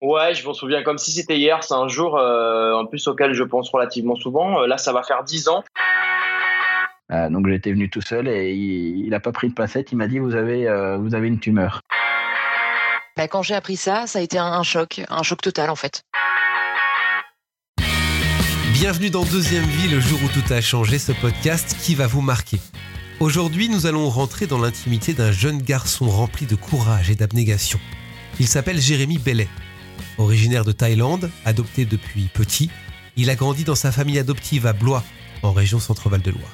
Ouais, je m'en souviens comme si c'était hier. C'est un jour en plus auquel je pense relativement souvent. là, ça va faire dix ans. donc j'étais venu tout seul et il n'a pas pris de pincette. Il m'a dit vous avez, vous avez une tumeur. Bah, quand j'ai appris ça, ça a été un, choc, un choc total en fait. Bienvenue dans Deuxième Vie, le jour où tout a changé, ce podcast qui va vous marquer. Aujourd'hui, nous allons rentrer dans l'intimité d'un jeune garçon rempli de courage et d'abnégation. Il s'appelle Jérémy Bellet. Originaire de Thaïlande, adopté depuis petit, il a grandi dans sa famille adoptive à Blois, en région Centre-Val de Loire.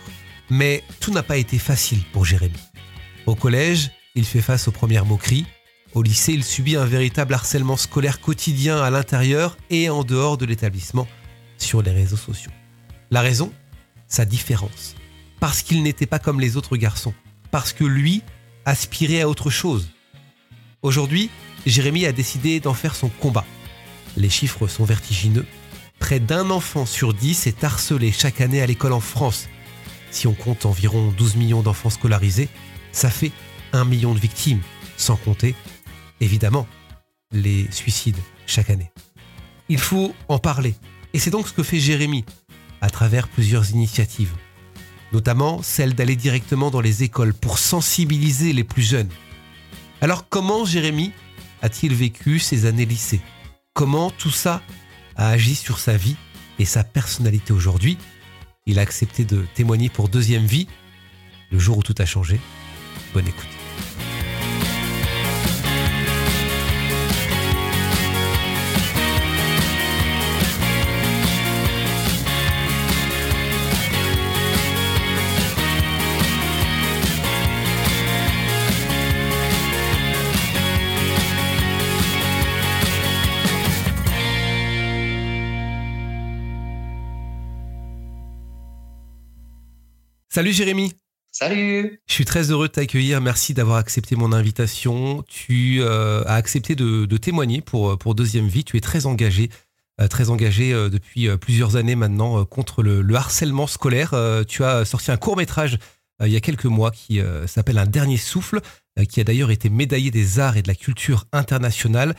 Mais tout n'a pas été facile pour Jérémy. Au collège, il fait face aux premières moqueries, au lycée, il subit un véritable harcèlement scolaire quotidien à l'intérieur et en dehors de l'établissement sur les réseaux sociaux. La raison? Sa différence. Parce qu'il n'était pas comme les autres garçons. Parce que lui aspirait à autre chose. Aujourd'hui, Jérémy a décidé d'en faire son combat. Les chiffres sont vertigineux. Près d'un enfant sur dix est harcelé chaque année à l'école en France. Si on compte environ 12 millions d'enfants scolarisés, ça fait un million de victimes, sans compter évidemment les suicides chaque année. Il faut en parler. Et c'est donc ce que fait Jérémy à travers plusieurs initiatives, notamment celle d'aller directement dans les écoles pour sensibiliser les plus jeunes. Alors comment Jérémy a-t-il vécu ses années lycée? Comment tout ça a agi sur sa vie et sa personnalité aujourd'hui? Il a accepté de témoigner pour Deuxième Vie, le jour où tout a changé. Bonne écoute. Salut Jérémy. Salut. Je suis très heureux de t'accueillir. Merci d'avoir accepté mon invitation. Tu euh, as accepté de, témoigner pour, euh, pour Deuxième Vie. Tu es très engagé, euh, très engagé depuis plusieurs années maintenant contre le, harcèlement scolaire. tu as sorti un court métrage il y a quelques mois qui s'appelle Un dernier souffle, qui a d'ailleurs été médaillé des arts et de la culture internationale.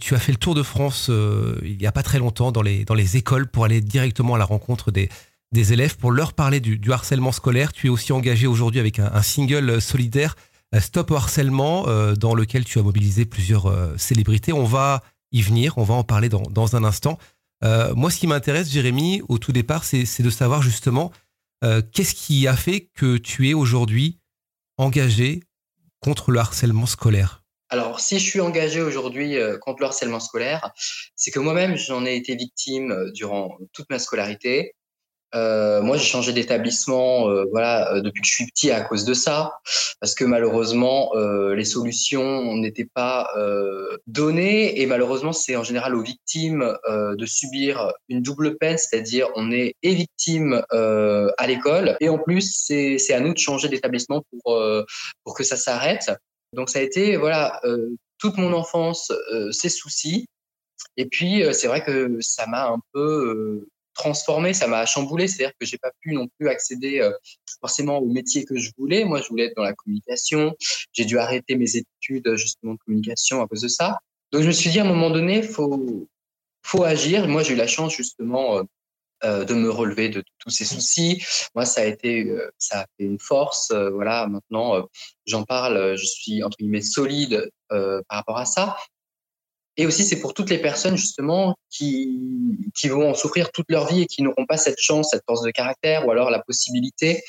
tu as fait le tour de France il n'y a pas très longtemps dans les, dans les écoles pour aller directement à la rencontre des, des élèves pour leur parler du, harcèlement scolaire. Tu es aussi engagé aujourd'hui avec un, single solidaire, euh, Stop au harcèlement, euh, dans lequel tu as mobilisé plusieurs euh, célébrités. On va y venir, on va en parler dans, un instant. moi, ce qui m'intéresse, Jérémy, au tout départ, c'est de savoir justement qu'est-ce qui a fait que tu es aujourd'hui engagé contre le harcèlement scolaire? Alors, si je suis engagé aujourd'hui contre le harcèlement scolaire, c'est que moi-même, j'en ai été victime durant toute ma scolarité. Euh, moi, j'ai changé d'établissement, euh, voilà, euh, depuis que je suis petit à cause de ça, parce que malheureusement, euh, les solutions n'étaient pas euh, données, et malheureusement, c'est en général aux victimes de subir une double peine, c'est-à-dire on est et victime à l'école, et en plus, c'est à nous de changer d'établissement pour pour que ça s'arrête. Donc, ça a été, voilà, toute mon enfance, ces soucis. Et puis, c'est vrai que ça m'a un peu transformé, ça m'a chamboulé, c'est-à-dire que j'ai pas pu non plus accéder euh, forcément au métier que je voulais. Moi, je voulais être dans la communication. J'ai dû arrêter mes études justement de communication à cause de ça. Donc je me suis dit à un moment donné, faut faut agir. Moi, j'ai eu la chance justement euh, euh de me relever de tous ces soucis. Moi, ça a été, euh, ça a fait une force. voilà, maintenant, j'en parle. Je suis entre guillemets solide par rapport à ça. Et aussi, c'est pour toutes les personnes justement qui, qui vont en souffrir toute leur vie et qui n'auront pas cette chance, cette force de caractère ou alors la possibilité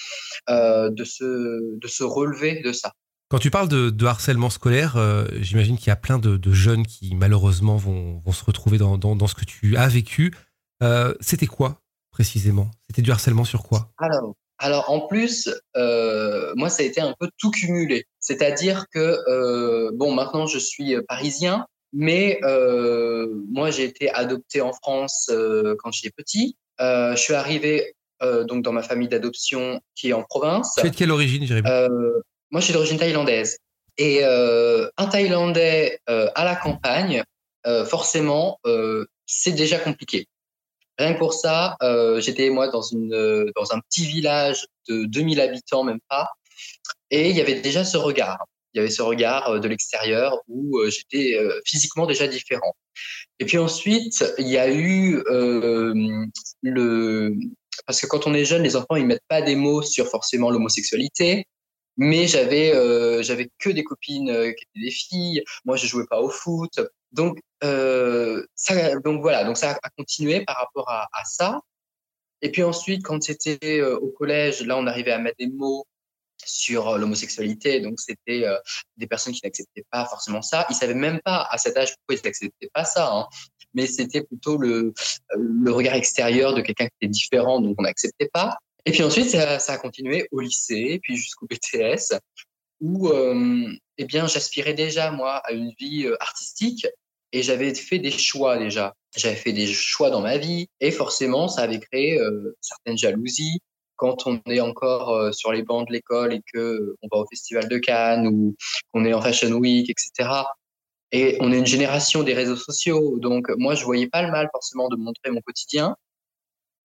euh, de, se, de se relever de ça. Quand tu parles de, de harcèlement scolaire, euh, j'imagine qu'il y a plein de, de, jeunes qui malheureusement vont, vont se retrouver dans, dans, dans, ce que tu as vécu. Euh, C'était quoi précisément? C'était du harcèlement sur quoi? Alors, alors en plus, euh, moi ça a été un peu tout cumulé. C'est-à-dire que bon maintenant je suis parisien, mais euh, moi, j'ai été adopté en France euh, quand j'étais petit. Euh, je suis arrivé donc dans ma famille d'adoption qui est en province. Tu es de quelle origine, Jérémy? Moi, je suis d'origine thaïlandaise. Et un Thaïlandais à la campagne, forcément, c'est déjà compliqué. Rien que pour ça, j'étais moi dans une dans un petit village de 2000 habitants, même pas, et il y avait déjà ce regard. Il y avait ce regard de l'extérieur où j'étais physiquement déjà différent. Et puis ensuite, il y a eu le parce que quand on est jeune, les enfants ils mettent pas des mots sur forcément l'homosexualité, mais j'avais euh, que des copines euh, qui étaient des filles. Moi, je jouais pas au foot, donc euh, ça donc voilà, donc ça a continué par rapport à, à ça. Et puis ensuite, quand c'était euh, au collège, là, on arrivait à mettre des mots sur euh, l'homosexualité. Donc, c'était des personnes qui n'acceptaient pas forcément ça. Ils savaient même pas à cet âge pourquoi ils n'acceptaient pas ça. Hein mais c'était plutôt le, le regard extérieur de quelqu'un qui était différent, donc on n'acceptait pas. Et puis ensuite, ça, a continué au lycée, puis jusqu'au BTS, où euh, eh bien, j'aspirais déjà, moi, à une vie euh, artistique, et j'avais fait des choix déjà. J'avais fait des choix dans ma vie, et forcément, ça avait créé euh, certaines jalousies. Quand on est encore euh, sur les bancs de l'école et que on va au festival de Cannes ou qu'on est en Fashion Week, etc. Et on est une génération des réseaux sociaux, donc moi je voyais pas le mal forcément de montrer mon quotidien.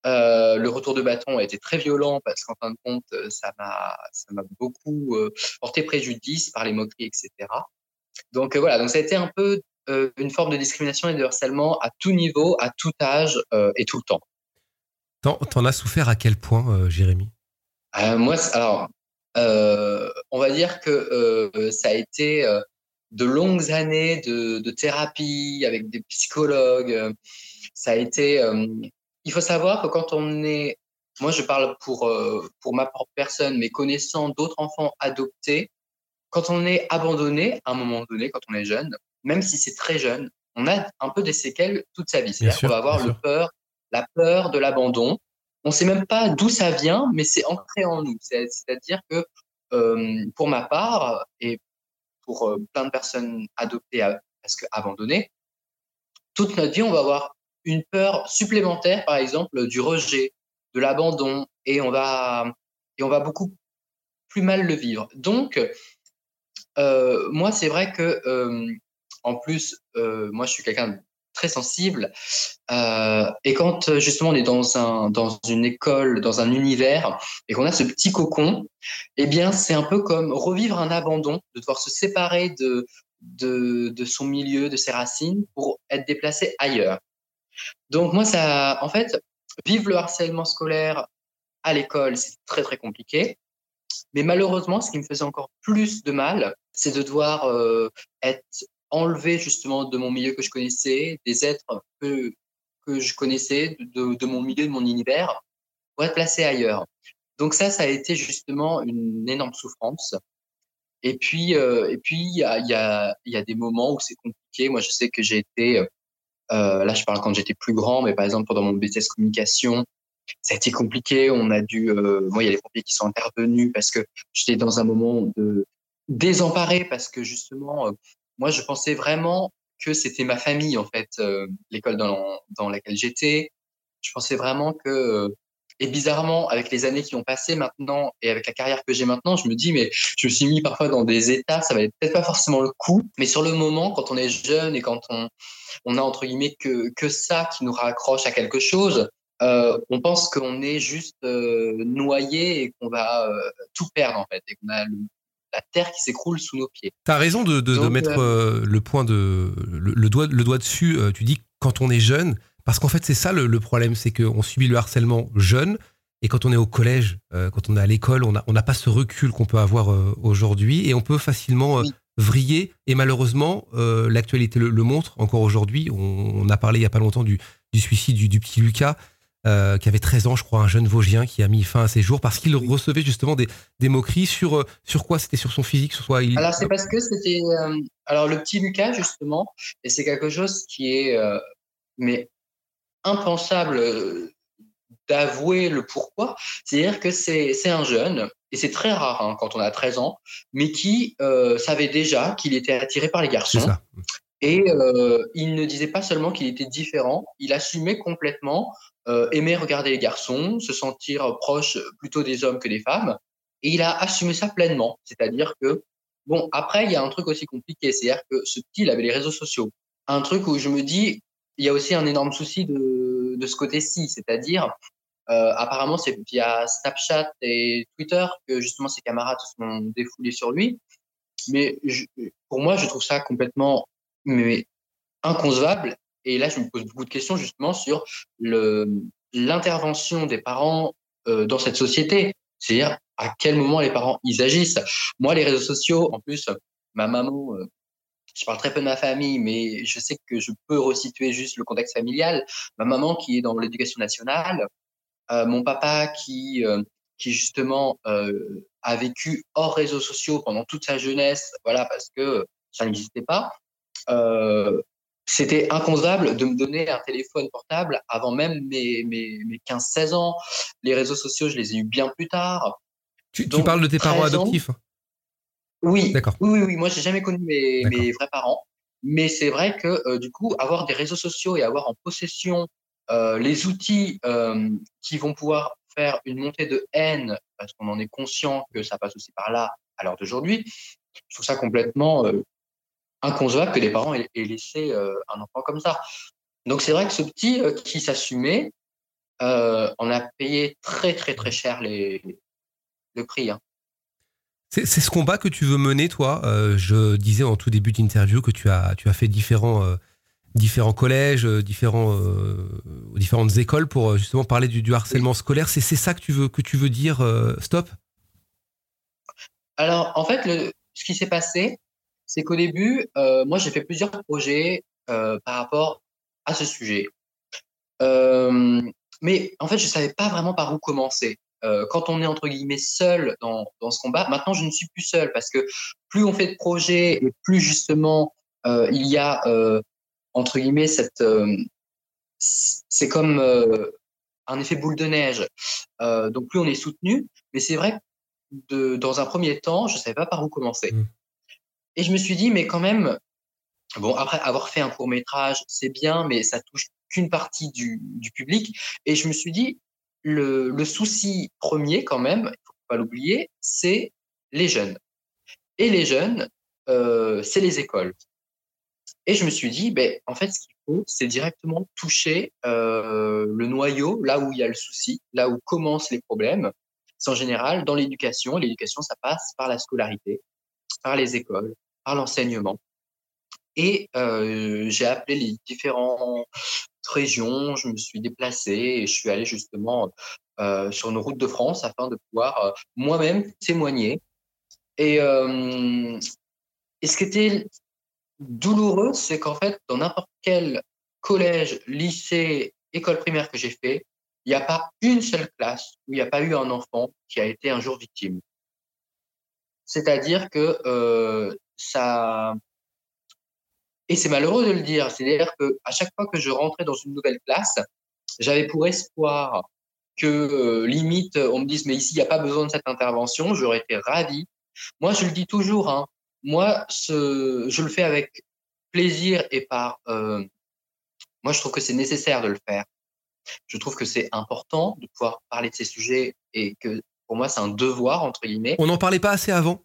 Euh, le retour de bâton a été très violent parce qu'en fin de compte, ça m'a beaucoup euh, porté préjudice par les moqueries, etc. Donc euh, voilà, donc ça a été un peu euh, une forme de discrimination et de harcèlement à tout niveau, à tout âge euh, et tout le temps. T'en, as souffert à quel point, euh, Jérémy? Moi, alors, on va dire que ça a été de longues années de, de, thérapie avec des psychologues. Ça a été. Euh, il faut savoir que quand on est, moi je parle pour euh, pour ma propre personne, mais connaissant d'autres enfants adoptés, quand on est abandonné à un moment donné, quand on est jeune, même si c'est très jeune, on a un peu des séquelles toute sa vie. C'est-à-dire qu'on va avoir le peur, la peur de l'abandon. On sait même pas d'où ça vient, mais c'est ancré en nous. C'est-à-dire que euh, pour ma part, et pour euh, plein de personnes adoptées parce que abandonnées, toute notre vie, on va avoir une peur supplémentaire, par exemple, du rejet, de l'abandon, et on va et on va beaucoup plus mal le vivre. Donc, euh, moi, c'est vrai que en plus, moi, je suis quelqu'un très sensible. Euh, et quand euh, justement on est dans un dans une école, dans un univers, et qu'on a ce petit cocon, eh bien c'est un peu comme revivre un abandon, de devoir se séparer de de, de son milieu, de ses racines, pour être déplacé ailleurs. Donc moi ça, en fait, vivre le harcèlement scolaire à l'école, c'est très très compliqué. Mais malheureusement, ce qui me faisait encore plus de mal, c'est de devoir euh, être enlever justement de mon milieu que je connaissais, des êtres que, que je connaissais, de, de mon milieu, de mon univers, pour être placé ailleurs. Donc ça, ça a été justement une énorme souffrance. Et puis, euh, et puis il y a, y, a, y a des moments où c'est compliqué. Moi, je sais que j'ai été, euh, là, je parle quand j'étais plus grand, mais par exemple pendant mon BTS communication, ça a été compliqué. On a dû, euh, moi, il y a les pompiers qui sont intervenus parce que j'étais dans un moment de désemparé parce que justement, euh, moi, je pensais vraiment que c'était ma famille, en fait, euh, l'école dans, laquelle j'étais. Je pensais vraiment que, euh, et bizarrement, avec les années qui ont passé maintenant et avec la carrière que j'ai maintenant, je me dis, mais je me suis mis parfois dans des états, ça valait peut-être pas forcément le coup, mais sur le moment, quand on est jeune et quand on, on a entre guillemets que, que ça qui nous raccroche à quelque chose, euh, on pense qu'on est juste noyé et qu'on va tout perdre en fait, et qu'on a le, la terre qui s'écroule sous nos pieds. Tu as raison de, de, Donc, de mettre euh, le point de le, le, doigt, le doigt dessus. tu dis quand on est jeune, parce qu'en fait c'est ça le, le problème, c'est qu'on subit le harcèlement jeune. Et quand on est au collège, euh, quand on est à l'école, on n'a on a pas ce recul qu'on peut avoir euh, aujourd'hui et on peut facilement oui. vriller. Et malheureusement, l'actualité le, le, montre encore aujourd'hui. On, on, a parlé il y a pas longtemps du, du suicide du, du petit Lucas euh, qui avait 13 ans, je crois, un jeune Vosgien qui a mis fin à ses jours parce qu'il oui. recevait justement des, des moqueries sur, euh, sur quoi? C'était sur son physique sur soi, il... Alors, c'est parce que c'était. Euh, alors, le petit Lucas, justement, et c'est quelque chose qui est euh, mais impensable d'avouer le pourquoi. C'est-à-dire que c'est un jeune, et c'est très rare hein, quand on a 13 ans, mais qui savait déjà qu'il était attiré par les garçons. Et il ne disait pas seulement qu'il était différent, il assumait complètement euh, aimer regarder les garçons, se sentir proche plutôt des hommes que des femmes. Et il a assumé ça pleinement. C'est-à-dire que, bon, après, il y a un truc aussi compliqué. C'est-à-dire que ce petit, il avait les réseaux sociaux. Un truc où je me dis, il y a aussi un énorme souci de, de ce côté-ci. C'est-à-dire, euh, apparemment, c'est via Snapchat et Twitter que justement ses camarades se sont défoulés sur lui. Mais pour moi, je trouve ça complètement mais inconcevable. Et là, je me pose beaucoup de questions justement sur l'intervention des parents euh, dans cette société. C'est-à-dire à quel moment les parents ils agissent? Moi, les réseaux sociaux, en plus, ma maman, euh, je parle très peu de ma famille, mais je sais que je peux resituer juste le contexte familial. Ma maman qui est dans l'éducation nationale, euh, mon papa qui qui justement a vécu hors réseaux sociaux pendant toute sa jeunesse, voilà, parce que ça n'existait pas. Euh, c'était inconcevable de me donner un téléphone portable avant même mes, mes, mes 15-16 ans. Les réseaux sociaux, je les ai eus bien plus tard. Tu, parles de tes parents adoptifs Oui. D'accord. Oui, oui, oui. Moi, j'ai jamais connu mes, mes, vrais parents. Mais c'est vrai que, euh, du coup, avoir des réseaux sociaux et avoir en possession euh, les outils euh, qui vont pouvoir faire une montée de haine, parce qu'on en est conscient que ça passe aussi par là à l'heure d'aujourd'hui, je trouve ça complètement inconcevable que les parents aient, laissé euh, un enfant comme ça. Donc c'est vrai que ce petit euh, qui s'assumait, euh, on a payé très très très cher les, le prix. Hein. C'est ce combat que tu veux mener, toi? je disais en tout début d'interview que tu as, tu as fait différents, différents collèges, différents, différentes écoles pour justement parler du, du harcèlement scolaire. C'est ça que tu veux, que tu veux dire, stop? Alors, en fait, le, ce qui s'est passé, c'est qu'au début, euh, moi, j'ai fait plusieurs projets euh, par rapport à ce sujet. Euh, mais en fait, je savais pas vraiment par où commencer. quand on est entre guillemets seul dans, dans ce combat, maintenant je ne suis plus seul parce que plus on fait de projets et plus justement il y a entre guillemets cette c'est comme un effet boule de neige. donc plus on est soutenu, mais c'est vrai que dans un premier temps, je savais pas par où commencer. Mmh. Et je me suis dit, mais quand même, bon, après avoir fait un court métrage, c'est bien, mais ça touche qu'une partie du, public. Et je me suis dit, le, souci premier, quand même, il faut pas l'oublier, c'est les jeunes. Et les jeunes, euh, c'est les écoles. Et je me suis dit, ben, en fait, ce qu'il faut, c'est directement toucher euh, le noyau, là où il y a le souci, là où commencent les problèmes. C'est en général dans l'éducation. L'éducation, ça passe par la scolarité, par les écoles, l'enseignement. Et euh, j'ai appelé les différentes régions, je me suis déplacé et je suis allé justement euh, sur nos routes de France afin de pouvoir euh, moi-même témoigner. Et ce qui était douloureux, c'est qu'en fait, dans n'importe quel collège, lycée, école primaire que j'ai fait, il n'y a pas une seule classe où il n'y a pas eu un enfant qui a été un jour victime. C'est-à-dire que ça. Et c'est malheureux de le dire. C'est-à-dire que à chaque fois que je rentrais dans une nouvelle classe, j'avais pour espoir que euh, limite on me dise mais ici il n'y a pas besoin de cette intervention. J'aurais été ravi. Moi, je le dis toujours. Hein, moi, je le fais avec plaisir et par. Euh, moi, je trouve que c'est nécessaire de le faire. Je trouve que c'est important de pouvoir parler de ces sujets et que pour moi, c'est un devoir entre guillemets. On n'en parlait pas assez avant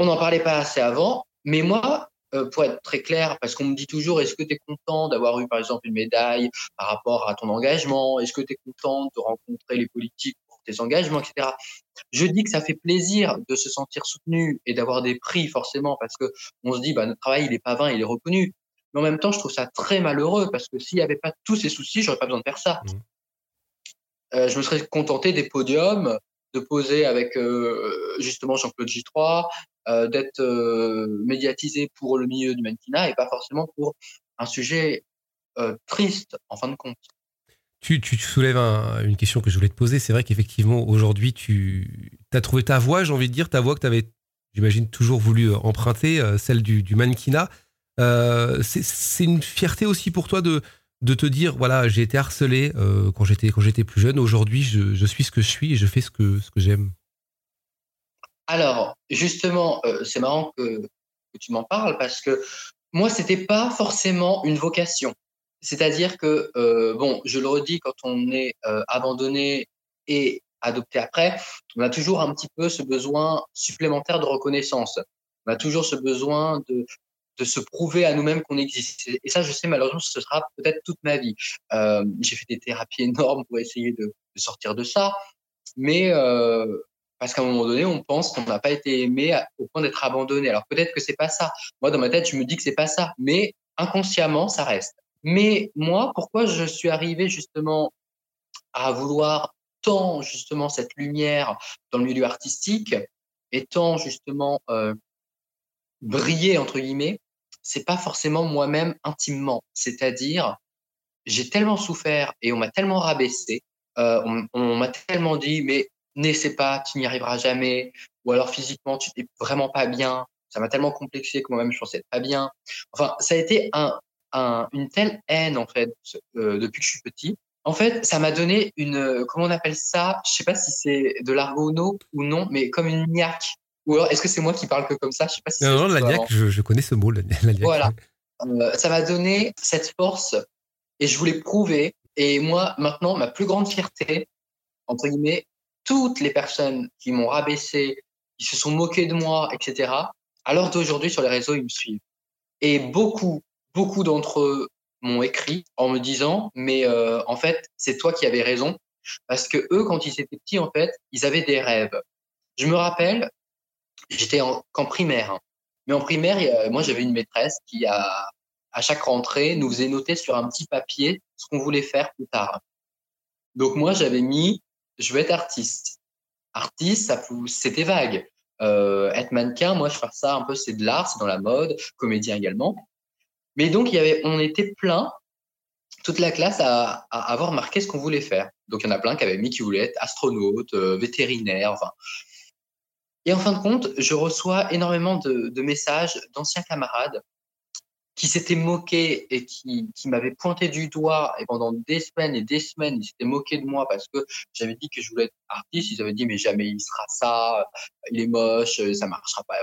on n'en parlait pas assez avant, mais moi, euh, pour être très clair, parce qu'on me dit toujours, est-ce que tu es content d'avoir eu, par exemple, une médaille par rapport à ton engagement? Est-ce que tu es content de rencontrer les politiques pour tes engagements, etc. Je dis que ça fait plaisir de se sentir soutenu et d'avoir des prix, forcément, parce que on se dit, bah, notre travail, il est pas vain, il est reconnu. Mais en même temps, je trouve ça très malheureux, parce que s'il n'y avait pas tous ces soucis, j'aurais pas besoin de faire ça. Mmh. Euh, je me serais contenté des podiums, de poser avec euh, justement Jean-Claude J3, euh, d'être euh, médiatisé pour le milieu du mannequinat et pas forcément pour un sujet euh, triste en fin de compte. Tu, tu, soulèves une question que je voulais te poser. C'est vrai qu'effectivement, aujourd'hui, tu as trouvé ta voix, j'ai envie de dire, ta voix que tu avais, j'imagine, toujours voulu emprunter, celle du, du mannequinat. c'est une fierté aussi pour toi de, de te dire, voilà, j'ai été harcelé quand j'étais plus jeune. Aujourd'hui, je, je, suis ce que je suis et je fais ce que, ce que j'aime. Alors, justement, euh, c'est marrant que, tu m'en parles parce que moi, c'était pas forcément une vocation. C'est-à-dire que, euh, bon, je le redis, quand on est euh, abandonné et adopté après, on a toujours un petit peu ce besoin supplémentaire de reconnaissance. On a toujours ce besoin de, de se prouver à nous-mêmes qu'on existe. Et ça, je sais, malheureusement, ce sera peut-être toute ma vie. J'ai fait des thérapies énormes pour essayer de, de sortir de ça. Mais parce qu'à un moment donné, on pense qu'on n'a pas été aimé au point d'être abandonné. Alors peut-être que c'est pas ça. Moi, dans ma tête, je me dis que c'est pas ça, mais inconsciemment, ça reste. Mais moi, pourquoi je suis arrivé justement à vouloir tant justement cette lumière dans le milieu artistique et tant justement euh, briller entre guillemets, c'est pas forcément moi-même intimement. C'est-à-dire, j'ai tellement souffert et on m'a tellement rabaissé, euh, on, on m'a tellement dit mais n'essaie pas, tu n'y arriveras jamais, ou alors physiquement tu n'es vraiment pas bien. Ça m'a tellement complexé que moi-même je pensais pas bien. Enfin, ça a été un, un, une telle haine en fait euh, depuis que je suis petit. En fait, ça m'a donné une, comment on appelle ça? Je sais pas si c'est de l'argono ou non, mais comme une niaque. Ou alors, est-ce que c'est moi qui parle que comme ça? Je sais pas si Non, non, la niaque, je, je, connais ce mot, la, la niaque. Voilà. Euh, ça m'a donné cette force et je voulais prouver. Et moi, maintenant, ma plus grande fierté, entre guillemets, toutes les personnes qui m'ont rabaissé, qui se sont moquées de moi, etc., l'heure d'aujourd'hui, sur les réseaux, ils me suivent. Et beaucoup, beaucoup d'entre eux m'ont écrit en me disant, mais euh, en fait, c'est toi qui avais raison. Parce que eux, quand ils étaient petits, en fait, ils avaient des rêves. Je me rappelle, j'étais en, en primaire. Hein. Mais en primaire, moi, j'avais une maîtresse qui, a, à chaque rentrée, nous faisait noter sur un petit papier ce qu'on voulait faire plus tard. Donc, moi, j'avais mis je veux être artiste. Artiste, c'était vague. Euh, être mannequin, moi, je fais ça un peu, c'est de l'art, c'est dans la mode, comédien également. Mais donc, y avait, on était plein, toute la classe, à, avoir marqué ce qu'on voulait faire. Donc, il y en a plein qui avaient mis qui voulaient être astronaute, euh, vétérinaire, enfin. Et en fin de compte, je reçois énormément de messages d'anciens camarades qui s'était moqué et qui, qui m'avait pointé du doigt et pendant des semaines et des semaines, ils s'étaient moqués de moi parce que j'avais dit que je voulais être artiste. Ils avaient dit, mais jamais il sera ça, il est moche, ça marchera pas.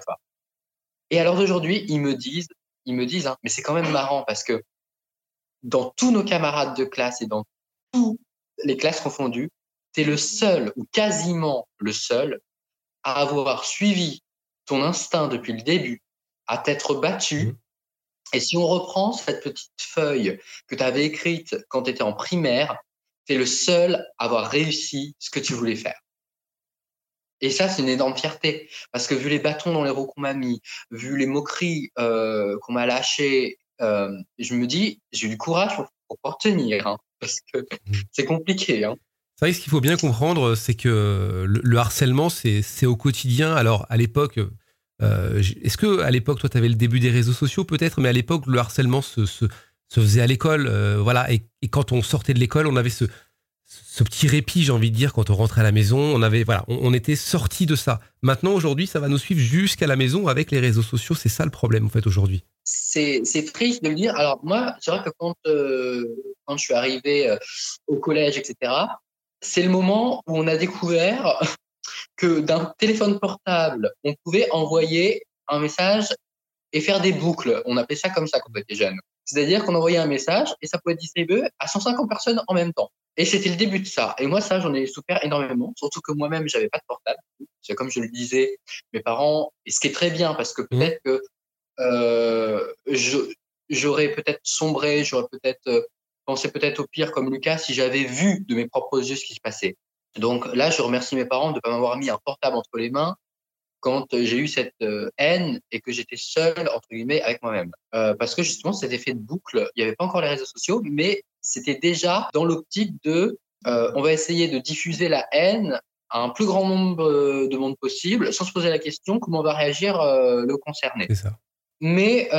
Et alors d'aujourd'hui, ils me disent, ils me disent, hein, mais c'est quand même marrant parce que dans tous nos camarades de classe et dans toutes les classes confondues, tu es le seul ou quasiment le seul à avoir suivi ton instinct depuis le début, à t'être battu, mmh. Et si on reprend cette petite feuille que tu avais écrite quand tu étais en primaire, tu es le seul à avoir réussi ce que tu voulais faire. Et ça, c'est une énorme fierté. Parce que vu les bâtons dans les roues qu'on m'a mis, vu les moqueries euh, qu'on m'a lâchées, euh, je me dis, j'ai eu du courage pour, pour pouvoir tenir. Hein, parce que mmh. c'est compliqué. Hein. C'est vrai que ce qu'il faut bien comprendre, c'est que le, le harcèlement, c'est au quotidien. Alors, à l'époque, euh, Est-ce que à l'époque, toi, tu avais le début des réseaux sociaux peut-être, mais à l'époque, le harcèlement se, se, faisait à l'école, euh, voilà. Et, quand on sortait de l'école, on avait ce, ce petit répit, j'ai envie de dire, quand on rentrait à la maison, on avait, voilà, on, était sorti de ça. Maintenant, aujourd'hui, ça va nous suivre jusqu'à la maison avec les réseaux sociaux. C'est ça le problème, en fait, aujourd'hui. C'est triste de le dire. Alors moi, c'est vrai que quand euh, quand je suis arrivé au collège, etc. C'est le moment où on a découvert que d'un téléphone portable, on pouvait envoyer un message et faire des boucles. On appelait ça comme ça quand on était jeune. C'est-à-dire qu'on envoyait un message et ça pouvait être distribué à 150 personnes en même temps. Et c'était le début de ça. Et moi, ça, j'en ai souffert énormément. Surtout que moi-même, j'avais pas de portable. C'est comme je le disais, mes parents, et ce qui est très bien parce que mmh. peut-être que euh, j'aurais peut-être sombré, j'aurais peut-être euh, pensé peut-être au pire comme Lucas si j'avais vu de mes propres yeux ce qui se passait. Donc là, je remercie mes parents de ne pas m'avoir mis un portable entre les mains quand j'ai eu cette euh, haine et que j'étais seul, entre guillemets, avec moi-même. Euh, parce que justement, cet effet de boucle, il n'y avait pas encore les réseaux sociaux, mais c'était déjà dans l'optique de euh, on va essayer de diffuser la haine à un plus grand nombre de monde possible, sans se poser la question comment va réagir le concerné. C'est ça. Mais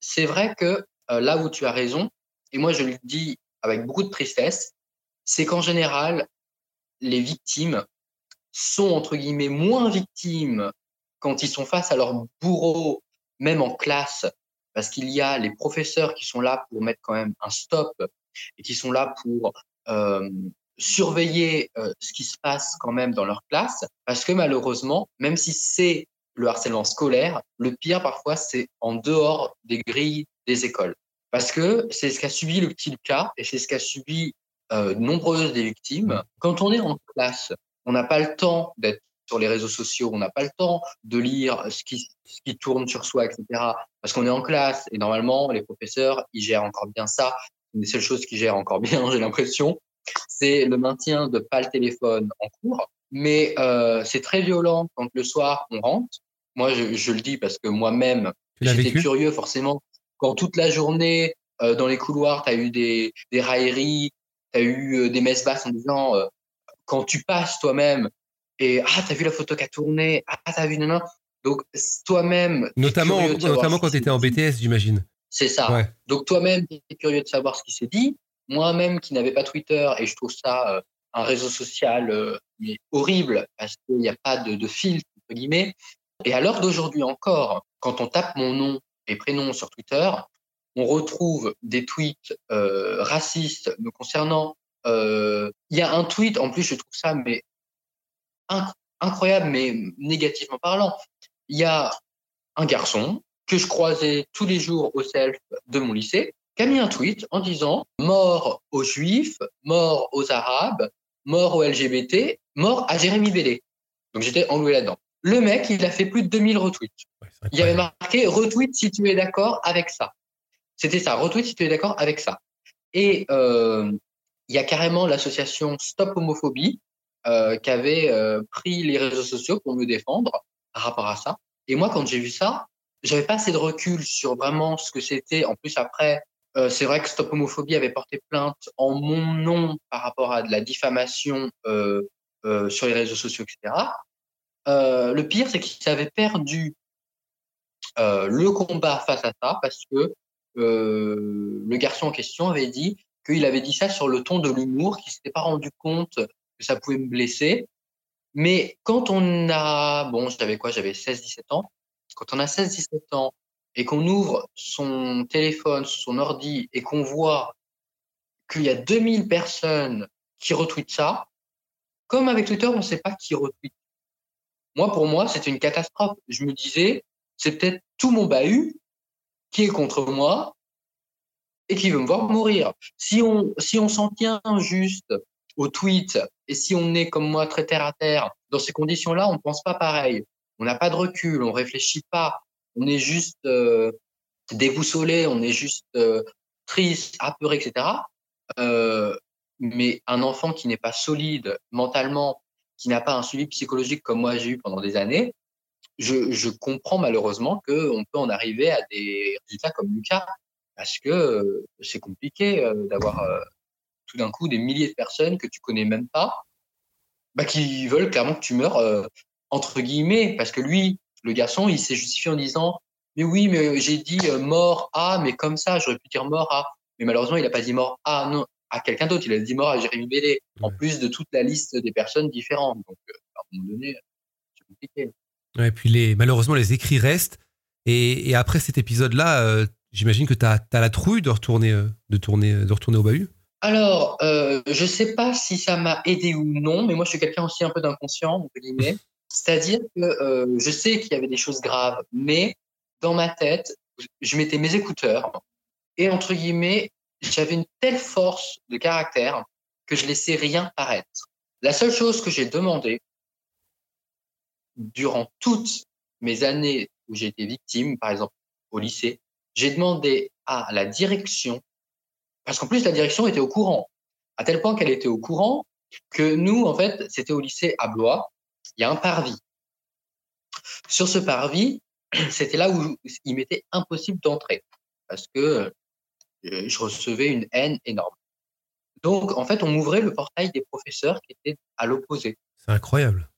c'est vrai que là où tu as raison, et moi je le dis avec beaucoup de tristesse, c'est qu'en général, les victimes sont entre guillemets moins victimes quand ils sont face à leur bourreau, même en classe, parce qu'il y a les professeurs qui sont là pour mettre quand même un stop et qui sont là pour euh, surveiller euh, ce qui se passe quand même dans leur classe, parce que malheureusement, même si c'est le harcèlement scolaire, le pire parfois c'est en dehors des grilles des écoles. Parce que c'est ce qu'a subi le petit Lucas et c'est ce qu'a subi euh, nombreuses des victimes. Quand on est en classe, on n'a pas le temps d'être sur les réseaux sociaux, on n'a pas le temps de lire ce qui, ce qui tourne sur soi, etc. Parce qu'on est en classe et normalement, les professeurs, ils gèrent encore bien ça. Une des seules choses qu'ils gèrent encore bien, j'ai l'impression, c'est le maintien de pas le téléphone en cours. Mais euh, c'est très violent quand le soir on rentre. Moi, je, je le dis parce que moi-même, j'étais curieux forcément. Quand toute la journée, euh, dans les couloirs, tu as eu des, des railleries, tu as eu euh, des messes basses en disant, euh, quand tu passes toi-même, et ah, t'as vu la photo qui a tourné, ah, t'as vu, non, non. Donc, toi-même. Notamment, notamment quand tu étais en. BTS, j'imagine. C'est ça. Ouais. Donc toi-même, tu es curieux de savoir ce qui s'est dit. Moi-même qui n'avais pas Twitter, et je trouve ça euh, un réseau social euh, mais horrible parce qu'il n'y a pas de, de filtre, entre guillemets. Et à l'heure d'aujourd'hui encore, quand on tape mon nom et prénom sur Twitter, on retrouve des tweets euh, racistes me concernant. Euh, Il y a un tweet, en plus je trouve ça mais inc- incroyable, mais négativement parlant. Il y a un garçon que je croisais tous les jours au self de mon lycée, qui a mis un tweet en disant mort aux juifs, mort aux arabes, mort aux LGBT, mort à Jérémy Bellé. Donc j'étais englué là-dedans. Le mec, il a fait plus de 2000 retweets. Ouais, Il y avait marqué retweet si tu es d'accord avec ça. C'était ça, retweet si tu es d'accord avec ça. Et euh, il y a carrément l'association Stop Homophobie euh, qui avait euh, pris les réseaux sociaux pour me défendre par rapport à ça. Et moi, quand j'ai vu ça, j'avais pas assez de recul sur vraiment ce que c'était. En plus, après, c'est vrai que Stop Homophobie avait porté plainte en mon nom par rapport à de la diffamation sur les réseaux sociaux, etc. Le pire, c'est qu'ils avaient perdu le combat face à ça parce que le garçon en question avait dit qu'il avait dit ça sur le ton de l'humour, qu'il s'était pas rendu compte que ça pouvait me blesser. Mais quand on a, bon, j'avais quoi, j'avais 16-17 ans. Quand on a 16-17 ans et qu'on ouvre son téléphone, son ordi et qu'on voit qu'il y a 2000 personnes qui retweetent ça, comme avec Twitter, on ne sait pas qui retweet. Moi, pour moi, c'était une catastrophe. Je me disais, c'est peut-être tout mon bahut qui est contre moi et qui veut me voir mourir. Si on, si on s'en tient juste au tweet et si on est comme moi très terre à terre, dans ces conditions-là, on ne pense pas pareil. On n'a pas de recul, on réfléchit pas. On est juste euh, déboussolé, on est juste euh, triste, apeuré, etc. Euh, mais un enfant qui n'est pas solide mentalement, qui n'a pas un suivi psychologique comme moi j'ai eu pendant des années, je, je comprends malheureusement qu'on peut en arriver à des résultats comme Lucas, parce que euh, c'est compliqué euh, d'avoir euh, tout d'un coup des milliers de personnes que tu connais même pas, bah, qui veulent clairement que tu meurs, euh, entre guillemets, parce que lui, le garçon, il s'est justifié en disant, mais oui, mais j'ai dit euh, mort à, mais comme ça, j'aurais pu dire mort à. Mais malheureusement, il n'a pas dit mort à, non, à quelqu'un d'autre, il a dit mort à Jérémy Bellé, en plus de toute la liste des personnes différentes. Donc, euh, à un moment donné, c'est compliqué. Ouais, et puis les, malheureusement, les écrits restent. Et, et après cet épisode-là, euh, j'imagine que tu as, la trouille de retourner, euh, de tourner, de retourner au bahut. Alors, euh, je sais pas si ça m'a aidé ou non, mais moi, je suis quelqu'un aussi un peu d'inconscient, entre guillemets. C'est-à-dire que euh, je sais qu'il y avait des choses graves, mais dans ma tête, je mettais mes écouteurs et, entre guillemets, j'avais une telle force de caractère que je laissais rien paraître. La seule chose que j'ai demandé durant toutes mes années où j'ai été victime, par exemple au lycée, j'ai demandé à la direction parce qu'en plus, la direction était au courant, à tel point qu'elle était au courant que nous, en fait, c'était au lycée à Blois, il y a un parvis. Sur ce parvis, c'était là où il m'était impossible d'entrer parce que euh, je recevais une haine énorme. Donc, en fait, on m'ouvrait le portail des professeurs qui étaient à l'opposé. C'est incroyable.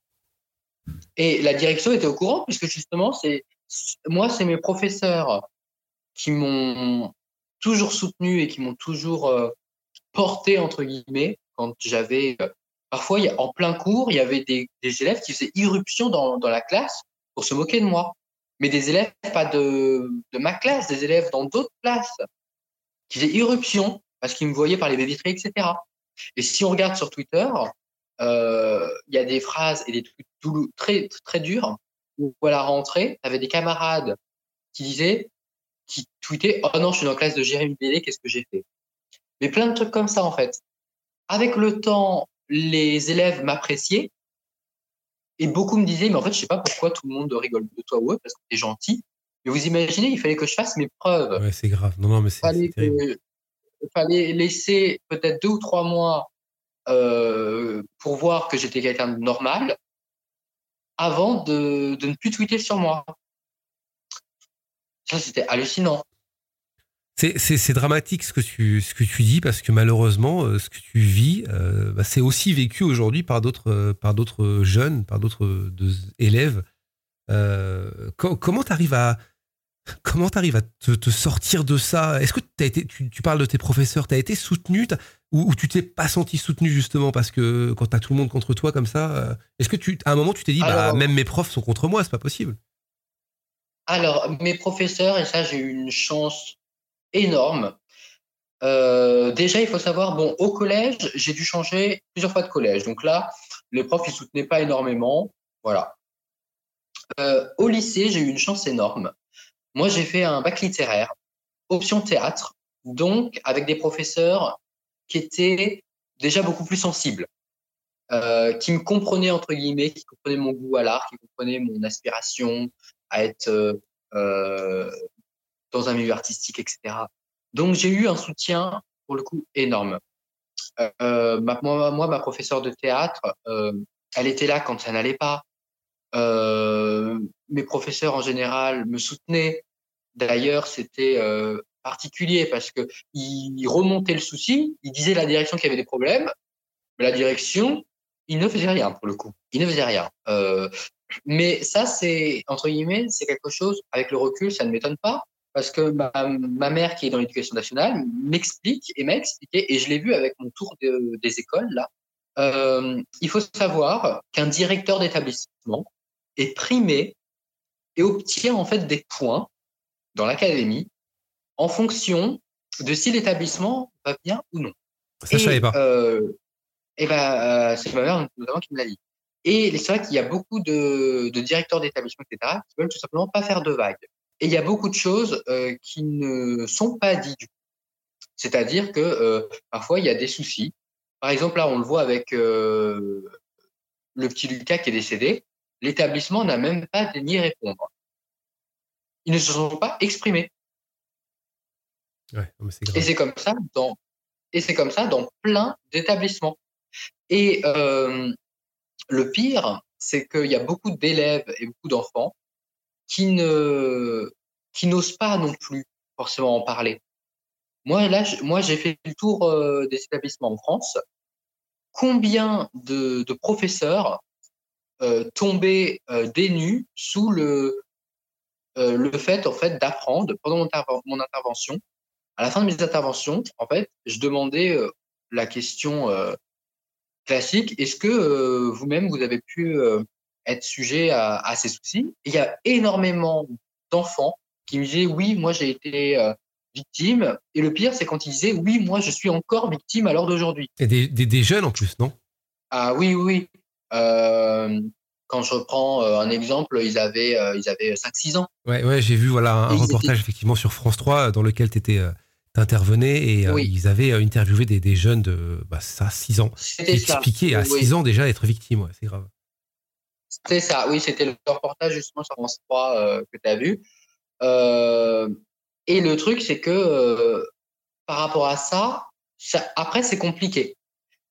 Et la direction était au courant puisque justement, c'est moi, c'est mes professeurs qui m'ont toujours soutenu et qui m'ont toujours euh, porté entre guillemets quand j'avais euh, parfois en plein cours il y avait des, élèves qui faisaient irruption dans, la classe pour se moquer de moi. Mais des élèves pas de, de ma classe des élèves dans d'autres classes qui faisaient irruption parce qu'ils me voyaient par les baies vitrées etc et si on regarde sur Twitter il y a des phrases et des trucs doulou- très très durs où à la rentrée tu avais des camarades qui disaient qui tweetaient Oh non, je suis dans la classe de Jérémy Bellé, qu'est-ce que j'ai fait? Mais plein de trucs comme ça, en fait. Avec le temps, les élèves m'appréciaient et beaucoup me disaient Mais en fait, je sais pas pourquoi tout le monde rigole de toi ou eux, parce que t'es gentil. Mais vous imaginez, il fallait que je fasse mes preuves. Ouais, c'est grave. Non, non, mais c'est Il fallait, c'est que- fallait laisser peut-être deux ou trois mois euh, pour voir que j'étais quelqu'un de normal avant de, ne plus tweeter sur moi. Ça, c'était hallucinant. C'est dramatique ce que, tu, dis parce que malheureusement, euh, ce que tu vis, euh, bah, c'est aussi vécu aujourd'hui par d'autres jeunes, par d'autres élèves. Comment tu arrives à comment t'arrives à te, te, sortir de ça? Est-ce que as été, tu, tu, parles de tes professeurs, tu as été soutenu ou, ou, tu t'es pas senti soutenu justement parce que quand tu as tout le monde contre toi comme ça, est-ce que tu à un moment tu t'es dit bah, même mes profs sont contre moi, c'est pas possible? Alors mes professeurs et ça j'ai eu une chance énorme. Euh, déjà, il faut savoir, bon, au collège, j'ai dû changer plusieurs fois de collège. Donc là, les profs, ils soutenaient pas énormément. Voilà. Euh, au lycée, j'ai eu une chance énorme. Moi, j'ai fait un bac littéraire, option théâtre, donc avec des professeurs qui étaient déjà beaucoup plus sensibles, euh, qui me comprenaient, entre guillemets, qui comprenaient mon goût à l'art, qui comprenaient mon aspiration à être euh, dans un milieu artistique, etc. Donc j'ai eu un soutien pour le coup énorme. Euh, moi, ma professeure de théâtre, euh, elle était là quand ça n'allait pas. Euh, mes professeurs en général me soutenaient. D'ailleurs, c'était euh, particulier parce que ils remontaient le souci, ils disaient la direction qu'il y avait des problèmes, mais la direction, il ne faisait rien pour le coup. Il ne faisait rien. Euh, mais ça, c'est entre guillemets, c'est quelque chose. Avec le recul, ça ne m'étonne pas parce que ma, mère qui est dans l'éducation nationale m'explique et m'a expliqué, et je l'ai vu avec mon tour de, des écoles là. Euh, il faut savoir qu'un directeur d'établissement est primé et obtient en fait des points dans l'académie en fonction de si l'établissement va bien ou non. Ça, et, je savais pas. Euh, et ben, euh, c'est ma mère notamment qui me l'a dit. Et c'est vrai qu'il y a beaucoup de, de directeurs d'établissement, etc., qui veulent tout simplement pas faire de vagues. Et il y a beaucoup de choses euh, qui ne sont pas dites du coup. C'est-à-dire que parfois, il y a des soucis. Par exemple, là, on le voit avec le petit Lucas qui est décédé. L'établissement n'a même pas daigné répondre. Ils ne se sont pas exprimés. Ouais, et c'est comme ça dans et c'est comme ça dans plein d'établissements. Et euh, le pire, c'est qu'il y a beaucoup d'élèves et beaucoup d'enfants qui ne qui n'osent pas non plus forcément en parler. Moi là, moi j'ai fait le tour euh, des établissements en France. Combien de, de professeurs euh, tombaient euh, dénus sous le euh, le fait en fait d'apprendre pendant mon, mon, intervention. À la fin de mes interventions, en fait, je demandais euh, la question euh, classique est-ce que vous-même vous avez pu être sujet à, à ces soucis? Il y a énormément d'enfants qui me disaient oui, moi j'ai été victime. Et le pire, c'est quand ils disaient oui, moi je suis encore victime à l'heure d'aujourd'hui. Et des, des, des, jeunes en plus, non? Ah oui, oui. Euh, quand je reprends euh, un exemple, ils avaient, euh, ils avaient 5-6 ans. Ouais, ouais j'ai vu voilà, un, reportage étaient... effectivement sur France 3 dans lequel tu étais. Intervenais et oui. ils avaient interviewé des, des jeunes de bah, ça, 6 ans qui expliquaient à 6 oui. ans déjà être victime. Ouais, c'est grave. C'est ça, oui, c'était le reportage justement sur France 3 euh, que tu as vu. Euh, et le truc, c'est que euh, par rapport à ça, ça après, c'est compliqué.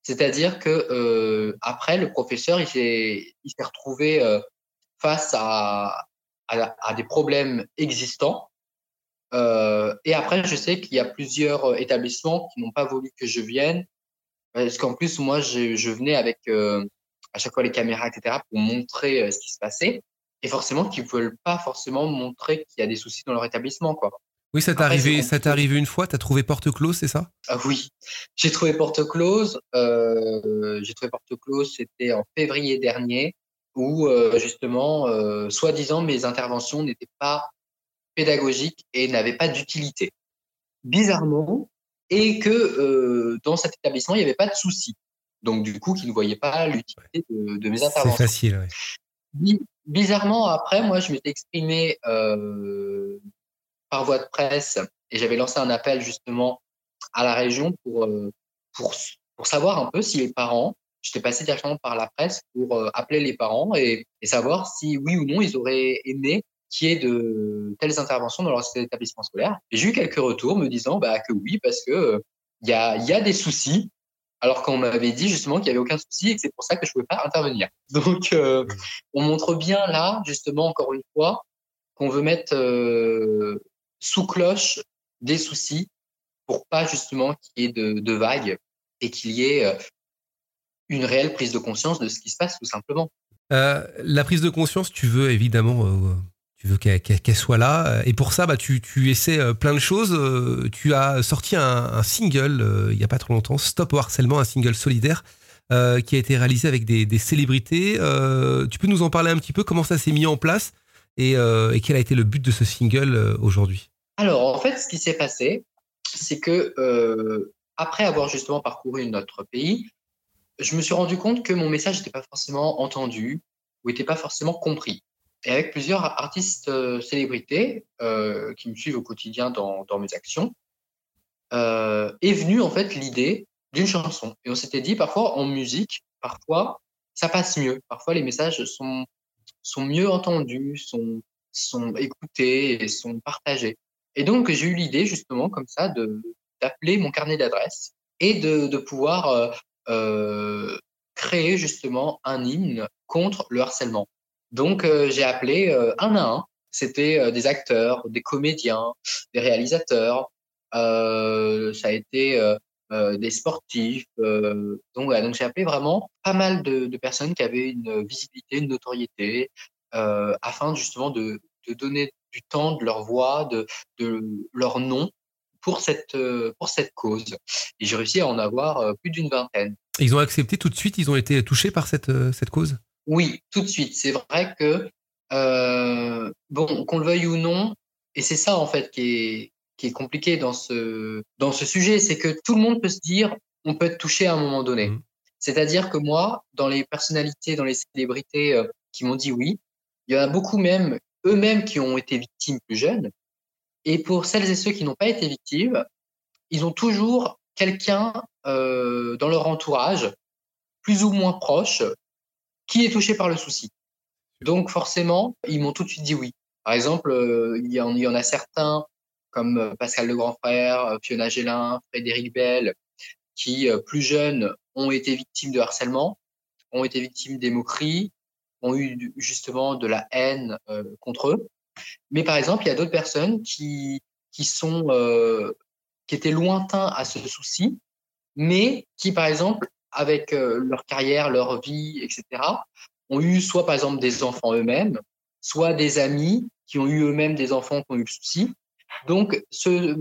C'est-à-dire que euh, après, le professeur, il s'est retrouvé euh, face à, des problèmes existants. et après, je sais qu'il y a plusieurs établissements qui n'ont pas voulu que je vienne. Parce qu'en plus, moi, je, venais avec à chaque fois les caméras, etc., pour montrer euh, ce qui se passait. Et forcément, qu'ils ne veulent pas forcément montrer qu'il y a des soucis dans leur établissement. Quoi. Oui, ça t'est arrivé, ça t'est arrivé une fois, tu as trouvé porte close, c'est ça? Ah, Oui, j'ai trouvé porte close. Euh, j'ai trouvé porte close, c'était en février dernier, où euh, justement, euh, soi-disant, mes interventions n'étaient pas pédagogiques et n'avaient pas d'utilité. Bizarrement, et que dans cet établissement, il n'y avait pas de soucis. Donc, du coup, qui ne voyaient pas l'utilité de, de, mes interventions. C'est facile, oui. Bizarrement, après, moi, je m'étais exprimé euh, par voie de presse et j'avais lancé un appel justement à la région pour, euh, pour, pour savoir un peu si les parents, j'étais passé directement par la presse pour euh, appeler les parents et, savoir si oui ou non ils auraient aimé qu'il y ait de telles interventions dans leur établissement scolaire. J'ai eu quelques retours me disant bah, que oui, parce que il y, a, y a des soucis alors qu'on m'avait dit justement qu'il n'y avait aucun souci et que c'est pour ça que je ne pouvais pas intervenir. Donc, euh, on montre bien là, justement, encore une fois, qu'on veut mettre euh, sous cloche des soucis pour pas justement qu'il y ait de, de vagues et qu'il y ait euh, une réelle prise de conscience de ce qui se passe, tout simplement. Euh, la prise de conscience, tu veux évidemment, euh, tu veux qu'elle soit là. Et pour ça, bah, tu, tu essaies plein de choses. Tu as sorti un, single il y a pas trop longtemps, Stop au harcèlement, un single solidaire. qui a été réalisé avec des, des célébrités. Tu peux nous en parler un petit peu Comment ça s'est mis en place et, quel a été le but de ce single aujourd'hui? Alors, en fait, ce qui s'est passé, c'est que euh, après avoir justement parcouru notre pays, je me suis rendu compte que mon message n'était pas forcément entendu ou n'était pas forcément compris. Et avec plusieurs artistes euh, célébrités euh, qui me suivent au quotidien dans, mes actions, est venue en fait l'idée d'une chanson. Et on s'était dit parfois en musique, parfois ça passe mieux, parfois les messages sont, sont mieux entendus, sont, sont écoutés et sont partagés. Et donc j'ai eu l'idée justement comme ça de d'appeler mon carnet d'adresses et de, de pouvoir euh, euh, créer justement un hymne contre le harcèlement. Donc euh, j'ai appelé euh, un à un. C'était des acteurs, des comédiens, des réalisateurs. Ça a été des sportifs. donc voilà, donc j'ai appelé vraiment pas mal de, de personnes qui avaient une visibilité, une notoriété, afin justement de, de donner du temps, de leur voix, de, de leur nom pour cette, euh, pour cette cause. Et j'ai réussi à en avoir euh, plus d'une vingtaine. Ils ont accepté tout de suite Ils ont été touchés par cette, euh, cette cause? Oui, tout de suite. C'est vrai que, euh, bon, qu'on le veuille ou non, et c'est ça en fait qui est, qui est compliqué dans ce, dans ce sujet, c'est que tout le monde peut se dire, on peut être touché à un moment donné. Mhm. C'est-à-dire que moi, dans les personnalités, dans les célébrités qui m'ont dit oui, il y en a beaucoup même, eux-mêmes qui ont été victimes plus jeunes. Et pour celles et ceux qui n'ont pas été victimes, ils ont toujours quelqu'un euh, dans leur entourage, plus ou moins proche, qui est touché par le souci. Donc forcément, ils m'ont tout de suite dit oui. Par exemple, euh, il, y en, a certains, comme euh, Pascal le Grand Frère, Fiona Gélin, Frédéric Bell, qui, plus jeunes, ont été victimes de harcèlement, ont été victimes des moqueries, ont eu justement de la haine euh, contre eux. Mais par exemple, il y a d'autres personnes qui, qui sont euh, qui étaient lointains à ce souci, mais qui, par exemple, avec euh, leur carrière, leur vie, etc., ont eu soit, par exemple, des enfants eux-mêmes, soit des amis qui ont eu eux-mêmes des enfants qui ont eu le souci. Donc, ce,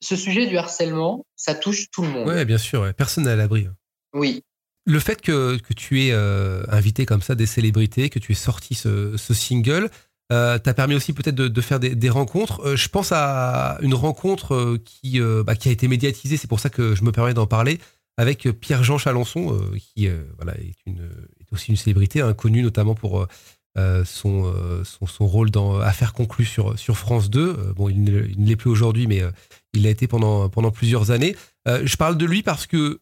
ce sujet du harcèlement, ça touche tout le monde. Ouais, bien sûr. ouais. Personne n'est à l'abri. Oui, Le fait que, que tu aies euh, invité comme ça des célébrités, que tu aies sorti ce, ce single, euh, t'a permis aussi peut-être de, de faire des, des rencontres. Euh, je pense à une rencontre euh, qui, euh, bah, qui a été médiatisée, c'est pour ça que je me permets d'en parler, avec Pierre-Jean Chalençon, euh, qui voilà, est, une, est aussi une célébrité, hein, notamment pour son, son, son rôle dans Affaires conclues sur, sur France 2. Euh, bon, il ne, l'est plus aujourd'hui, mais il l'a été pendant, pendant plusieurs années. Je parle de lui parce que,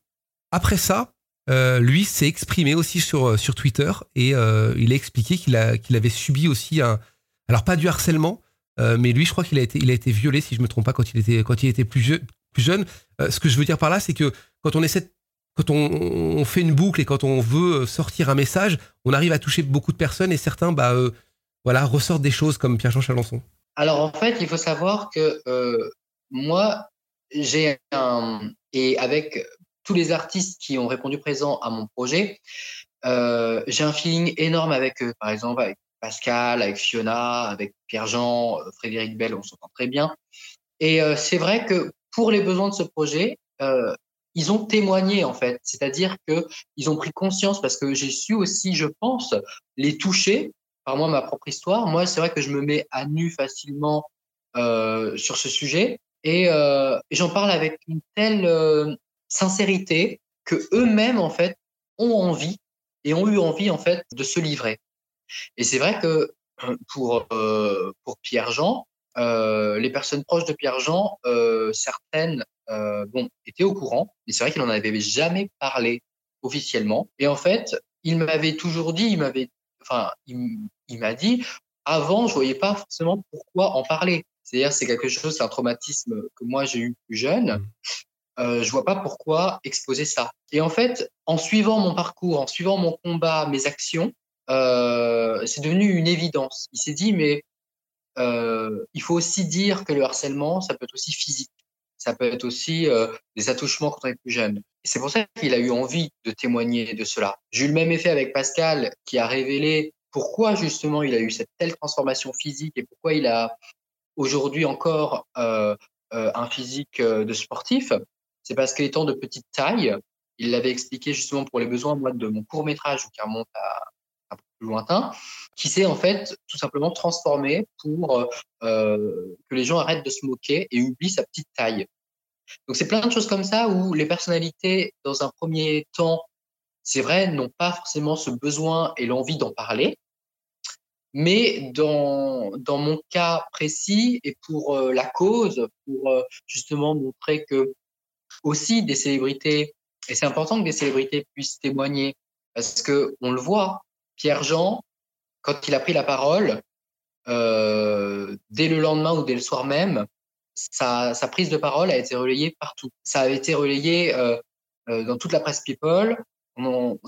après ça, euh, lui s'est exprimé aussi sur, euh, sur Twitter et euh, il a expliqué qu'il avait subi aussi un alors pas du harcèlement mais lui je crois qu'il a été a été violé si je me trompe pas quand il était quand il était plus, plus jeune. Ce que je veux dire par là c'est que quand on essaie quand on, fait une boucle et quand on veut sortir un message on arrive à toucher beaucoup de personnes et certains bah voilà ressortent des choses comme Pierre-Jean Chalençon. Alors en fait, il faut savoir que moi, j'ai un et avec tous les artistes qui ont répondu présent à mon projet, euh, j'ai un feeling énorme avec eux. Par exemple, avec Pascal, avec Fiona, avec Pierre-Jean, euh, Frédéric Bell, on s'entend très bien. Et euh, c'est vrai que pour les besoins de ce projet, euh, ils ont témoigné en fait, c'est-à-dire que ils ont pris conscience parce que j'ai su aussi, je pense, les toucher par moi ma propre histoire. Moi, c'est vrai que je me mets à nu facilement euh, sur ce sujet et, euh, et j'en parle avec une telle sincérité que eux-mêmes en fait ont envie et ont eu envie en fait de se livrer. Et c'est vrai que euh, pour euh, pour Pierre Jean, euh, les personnes proches de Pierre Jean, certaines bon étaient au courant, mais c'est vrai qu'il n'en avait jamais parlé officiellement. Et en fait, il m'avait toujours dit, il m'avait, enfin, il, m'a dit, avant, je voyais pas forcément pourquoi en parler. C'est-à-dire, c'est quelque chose, c'est un traumatisme que moi j'ai eu plus jeune. Euh, je vois pas pourquoi exposer ça. Et en fait, en suivant mon parcours, en suivant mon combat, mes actions, euh, c'est devenu une évidence. Il s'est dit, mais euh, il faut aussi dire que le harcèlement, ça peut être aussi physique. Ça peut être aussi euh, des attouchements quand on est plus jeune. Et c'est pour ça qu'il a eu envie de témoigner de cela. J'ai eu le même effet avec Pascal, qui a révélé pourquoi justement il a eu cette telle transformation physique et pourquoi il a aujourd'hui encore un physique de sportif. C'est parce qu'étant de petite taille, il l'avait expliqué justement pour les besoins de mon court métrage qui remonte un peu plus lointain, qui s'est en fait tout simplement transformé pour euh, que les gens arrêtent de se moquer et oublient sa petite taille. Donc c'est plein de choses comme ça où les personnalités, dans un premier temps, c'est vrai, n'ont pas forcément ce besoin et l'envie d'en parler. Mais dans, dans mon cas précis et pour euh, la cause, pour euh, justement montrer que aussi des célébrités, et c'est important que des célébrités puissent témoigner, parce que on le voit, Pierre Jean, quand il a pris la parole, euh, dès le lendemain ou dès le soir même, sa, prise de parole a été relayée partout. Ça a été relayé euh, euh, dans toute la presse People. On,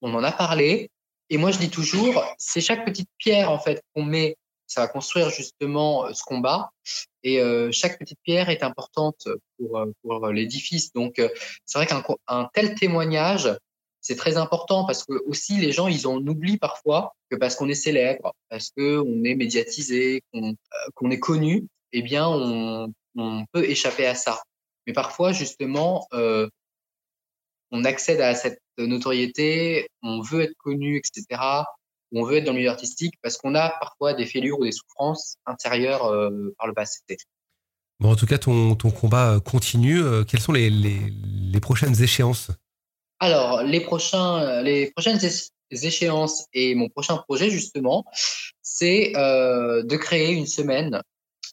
on en a parlé. Et moi, je dis toujours, c'est chaque petite pierre en fait qu'on met, ça va construire justement euh, ce combat. Et euh, chaque petite pierre est importante pour, euh, l'édifice. Donc, c'est vrai qu'un un tel témoignage, c'est très important parce que aussi les gens, ils en oublient parfois que parce qu'on est célèbre, parce qu'on est médiatisé, qu'on est connu, eh bien, on, peut échapper à ça. Mais parfois, justement, on accède à cette notoriété, on veut être connu, etc. On veut être dans le milieu artistique parce qu'on a parfois des fêlures ou des souffrances intérieures euh, par le passé. Bon, en tout cas, ton, ton combat continue. Euh, quelles sont les, les, les prochaines échéances? Alors, les, prochains, les prochaines échéances et mon prochain projet, justement, c'est euh, de créer une semaine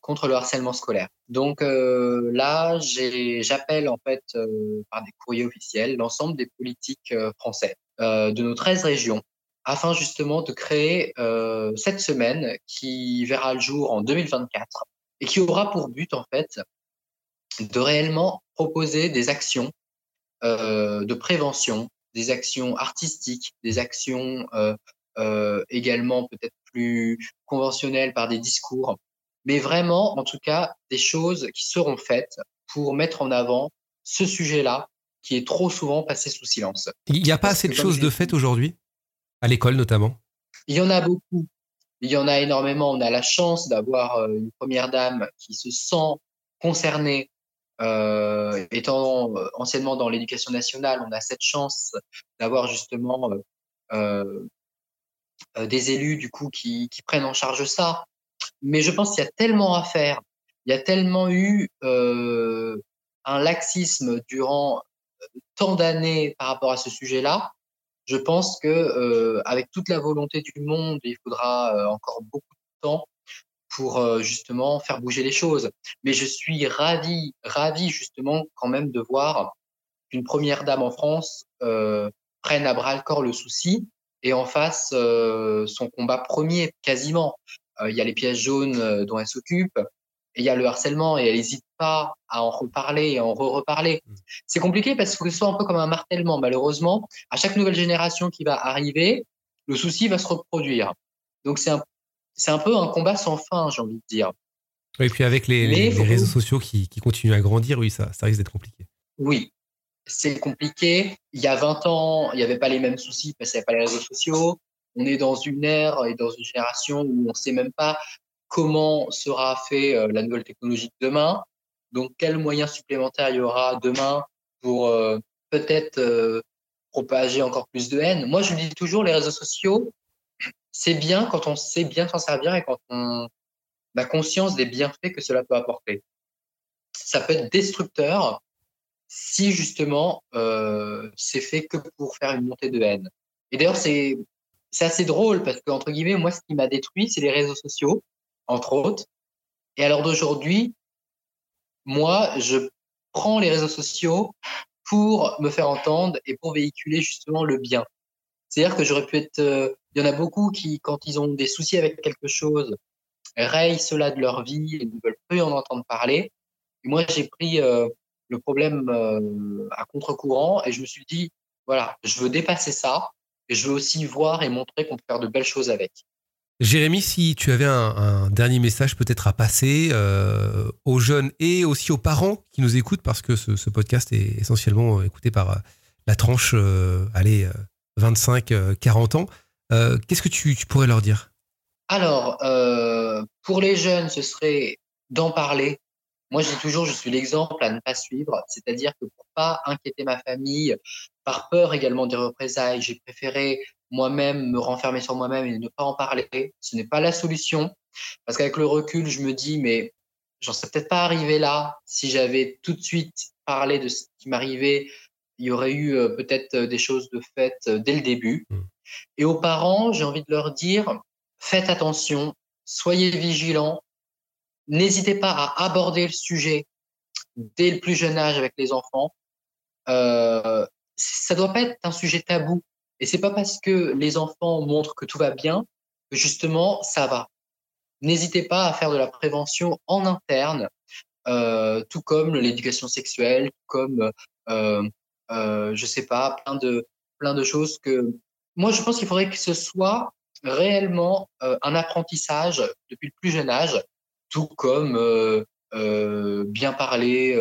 contre le harcèlement scolaire. Donc euh, là, j'appelle en fait euh, par des courriers officiels l'ensemble des politiques euh, français euh, de nos 13 régions afin justement de créer euh, cette semaine qui verra le jour en 2024 et qui aura pour but en fait de réellement proposer des actions euh, de prévention, des actions artistiques, des actions également peut-être plus conventionnelles par des discours mais vraiment, en tout cas, des choses qui seront faites pour mettre en avant ce sujet-là qui est trop souvent passé sous silence. Il n'y a pas assez de choses de faites aujourd'hui, à l'école notamment? Il y en a beaucoup. Il y en a énormément. On a la chance d'avoir euh, une première dame qui se sent concernée. Euh, étant euh, anciennement dans l'éducation nationale, on a cette chance d'avoir justement des élus du coup qui, prennent en charge ça. Mais je pense qu'il y a tellement à faire. Il y a tellement eu un laxisme durant tant d'années par rapport à ce sujet-là. Je pense que euh, avec toute la volonté du monde, il faudra euh, encore beaucoup de temps pour euh, justement faire bouger les choses. Mais je suis ravi, ravi justement quand même de voir qu'une première dame en France prenne à bras le corps le souci et en fasse son combat premier quasiment. Il y a les pièges jaunes dont elle s'occupe, il y a le harcèlement, et elle n'hésite pas à en reparler et en re-reparler. Mmh. C'est compliqué parce que ce soit un peu comme un martèlement. Malheureusement, à chaque nouvelle génération qui va arriver, le souci va se reproduire. Donc c'est un, c'est un peu un combat sans fin, j'ai envie de dire. Et puis avec les, les, les réseaux sociaux qui, qui, continuent à grandir, oui, ça, ça risque d'être compliqué. Oui, c'est compliqué. Il y a 20 ans, il n'y avait pas les mêmes soucis parce qu'il n'y avait pas les réseaux sociaux on est dans une ère et dans une génération où on ne sait même pas comment sera fait euh, la nouvelle technologie de demain. Donc, quels moyens supplémentaires il y aura demain pour euh, peut-être euh, propager encore plus de haine? Moi, je dis toujours, les réseaux sociaux, c'est bien quand on sait bien s'en servir et quand on a conscience des bienfaits que cela peut apporter. Ça peut être destructeur si justement c'est fait que pour faire une montée de haine. Et d'ailleurs, c'est assez drôle parce que, entre guillemets, moi, ce qui m'a détruit, c'est les réseaux sociaux, entre autres. Et alors d'aujourd'hui, moi, je prends les réseaux sociaux pour me faire entendre et pour véhiculer justement le bien. C'est-à-dire que j'aurais pu être. Euh, il y en a beaucoup qui, quand ils ont des soucis avec quelque chose, rayent cela de leur vie et ne veulent plus en entendre parler. Moi, j'ai pris euh, le problème à contre-courant et je me suis dit, voilà, je veux dépasser ça et je veux aussi voir et montrer qu'on peut faire de belles choses avec. Jérémy, si tu avais un, dernier message peut-être à passer euh, aux jeunes et aussi aux parents qui nous écoutent, parce que ce, podcast est essentiellement écouté par euh, la tranche, euh, allez, 25-40 ans, qu'est-ce que tu, pourrais leur dire? Alors, pour les jeunes, ce serait d'en parler. Moi, je toujours, je suis l'exemple à ne pas suivre, c'est-à-dire que pour pas inquiéter ma famille, par peur également des représailles, j'ai préféré moi-même me renfermer sur moi-même et ne pas en parler. Ce n'est pas la solution. Parce qu'avec le recul, je me dis, mais j'en serais peut-être pas arrivé là. Si j'avais tout de suite parlé de ce qui m'arrivait, il y aurait eu euh, peut-être euh, des choses de faites euh, dès le début. Mmh. Et aux parents, j'ai envie de leur dire, faites attention, soyez vigilants, n'hésitez pas à aborder le sujet dès le plus jeune âge avec les enfants. Euh, ça doit pas être un sujet tabou. Et c'est pas parce que les enfants montrent que tout va bien que justement ça va. N'hésitez pas à faire de la prévention en interne, euh, tout comme l'éducation sexuelle, comme euh, euh, je sais pas, plein de plein de choses que moi je pense qu'il faudrait que ce soit réellement euh, un apprentissage depuis le plus jeune âge, tout comme euh, bien parler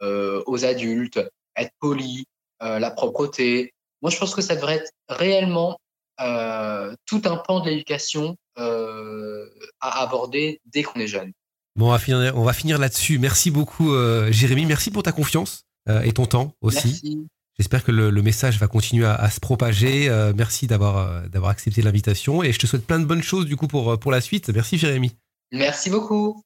aux adultes, être poli, la propreté, moi, je pense que ça devrait être réellement euh, tout un pan de l'éducation euh, à aborder dès qu'on est jeune. Bon, on va finir, on va finir là-dessus. Merci beaucoup, euh, Jérémy. Merci pour ta confiance et ton temps aussi. J'espère que le, message va continuer à, se propager. merci d'avoir d'avoir accepté l'invitation et je te souhaite plein de bonnes choses du coup pour, pour la suite. Merci, Jérémy. Merci beaucoup.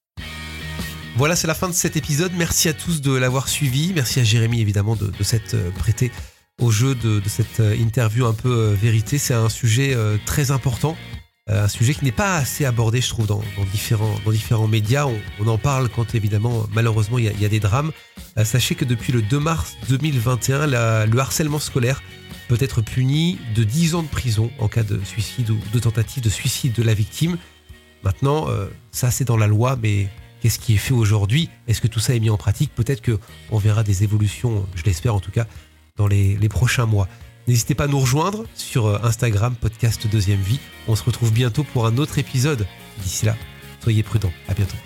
Voilà, c'est la fin de cet épisode. Merci à tous de l'avoir suivi. Merci à Jérémy évidemment de, de s'être prêté au jeu de, cette euh, interview un peu euh, vérité. C'est un sujet euh, très important, un sujet qui n'est pas assez abordé, je trouve, dans, différents, dans différents médias. On, en parle quand, évidemment, malheureusement, il y, a, des drames. sachez que depuis le 2 mars 2021, le harcèlement scolaire peut être puni de 10 ans de prison en cas de suicide ou de tentative de suicide de la victime. Maintenant, ça c'est dans la loi, mais qu'est-ce qui est fait aujourd'hui? Est-ce que tout ça est mis en pratique? Peut-être qu'on verra des évolutions, je l'espère en tout cas, dans les, prochains mois. N'hésitez pas à nous rejoindre sur euh, Instagram, podcast Deuxième Vie. On se retrouve bientôt pour un autre épisode. D'ici là, soyez prudents. À bientôt.